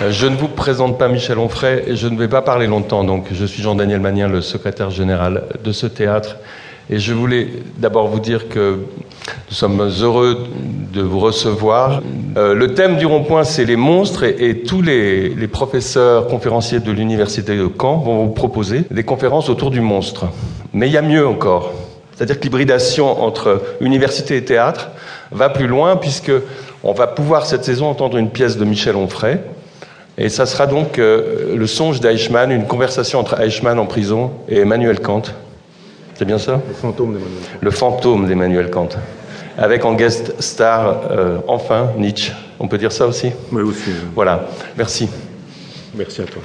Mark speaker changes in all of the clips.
Speaker 1: Euh, je ne vous présente pas Michel Onfray et je ne vais pas parler longtemps. Donc, je suis Jean-Daniel Magnien, le secrétaire général de ce théâtre. Et je voulais d'abord vous dire que nous sommes heureux de vous recevoir. Euh, le thème du rond-point, c'est les monstres et, tous les, les, professeurs conférenciers de l'université de Caen vont vous proposer des conférences autour du monstre. Mais il y a mieux encore. C'est-à-dire que l'hybridation entre université et théâtre va plus loin puisque on va pouvoir cette saison entendre une pièce de Michel Onfray et ça sera donc euh, le songe d'Eichmann, une conversation entre Eichmann en prison et Emmanuel Kant. C'est bien ça?
Speaker 2: Le fantôme d'Emmanuel Kant.
Speaker 1: Le fantôme d'Emmanuel Kant. Avec en guest star, euh, enfin, Nietzsche. On peut dire ça aussi?
Speaker 2: Oui, aussi.
Speaker 1: Voilà. Merci.
Speaker 2: Merci à toi.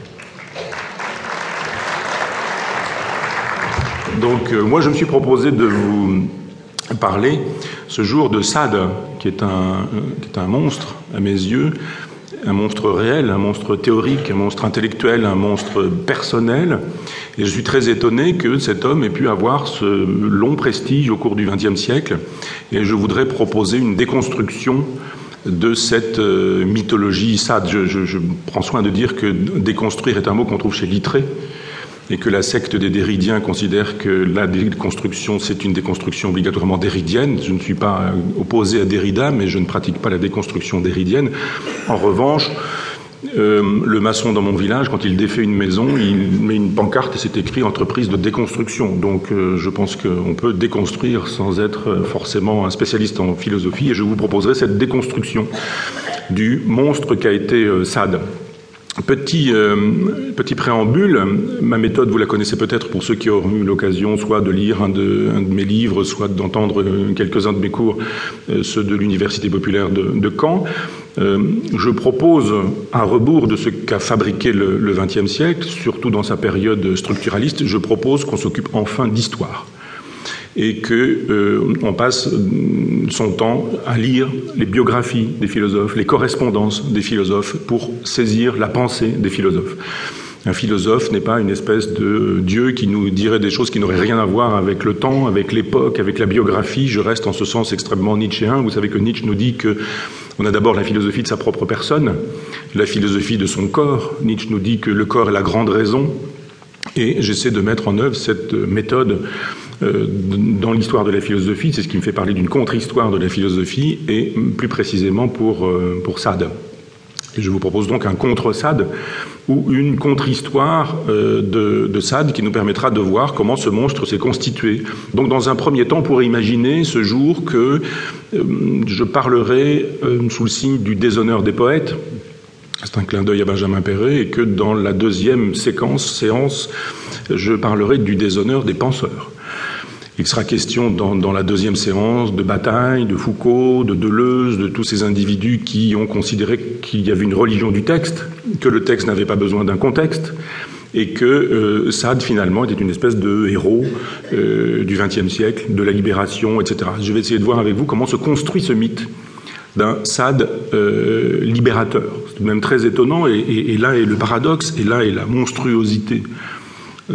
Speaker 2: Donc, euh, moi, je me suis proposé de vous parler ce jour de Sade, qui est un, qui est un monstre, à mes yeux, un monstre réel, un monstre théorique, un monstre intellectuel, un monstre personnel. Et je suis très étonné que cet homme ait pu avoir ce long prestige au cours du XXe siècle. Et je voudrais proposer une déconstruction de cette euh, mythologie Sade. Je, je, je, prends soin de dire que déconstruire est un mot qu'on trouve chez Littré et que la secte des Déridiens considère que la déconstruction, c'est une déconstruction obligatoirement déridienne. Je ne suis pas opposé à Derrida, mais je ne pratique pas la déconstruction déridienne. En revanche, euh, le maçon dans mon village, quand il défait une maison, il met une pancarte et c'est écrit entreprise de déconstruction. Donc euh, je pense qu'on peut déconstruire sans être forcément un spécialiste en philosophie et je vous proposerai cette déconstruction du monstre qu'a été euh, Sade. Petit, euh, petit préambule, ma méthode, vous la connaissez peut-être pour ceux qui auront eu l'occasion soit de lire un de, mes livres, soit d'entendre quelques-uns de mes cours, euh, ceux de l'Université populaire de, de Caen. Euh, je propose, à rebours de ce qu'a fabriqué le XXe siècle, surtout dans sa période structuraliste, je propose qu'on s'occupe enfin d'histoire et que euh, on passe son temps à lire les biographies des philosophes, les correspondances des philosophes pour saisir la pensée des philosophes. Un philosophe n'est pas une espèce de Dieu qui nous dirait des choses qui n'auraient rien à voir avec le temps, avec l'époque, avec la biographie. Je reste en ce sens extrêmement nietzschéen. Vous savez que Nietzsche nous dit que on a d'abord la philosophie de sa propre personne, la philosophie de son corps. Nietzsche nous dit que le corps est la grande raison. Et j'essaie de mettre en œuvre cette méthode euh, dans l'histoire de la philosophie, c'est ce qui me fait parler d'une contre-histoire de la philosophie, et plus précisément pour, euh, pour Sade. Je vous propose donc un contre-Sade ou une contre-histoire euh, de, de, Sade qui nous permettra de voir comment ce monstre s'est constitué. Donc dans un premier temps, pourrait imaginer ce jour que euh, je parlerai euh, sous le signe du déshonneur des poètes, c'est un clin d'œil à Benjamin Perret, et que dans la deuxième séquence, séance, je parlerai du déshonneur des penseurs. Il sera question dans, dans, la deuxième séance de Bataille, de Foucault, de Deleuze, de tous ces individus qui ont considéré qu'il y avait une religion du texte, que le texte n'avait pas besoin d'un contexte, et que euh, Sade finalement était une espèce de héros euh, du XXe siècle, de la libération, etc. Je vais essayer de voir avec vous comment se construit ce mythe d'un Sade euh, libérateur. C'est tout de même très étonnant, et là est le paradoxe, et là est la monstruosité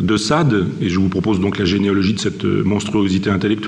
Speaker 2: de Sade, et je vous propose donc la généalogie de cette monstruosité intellectuelle.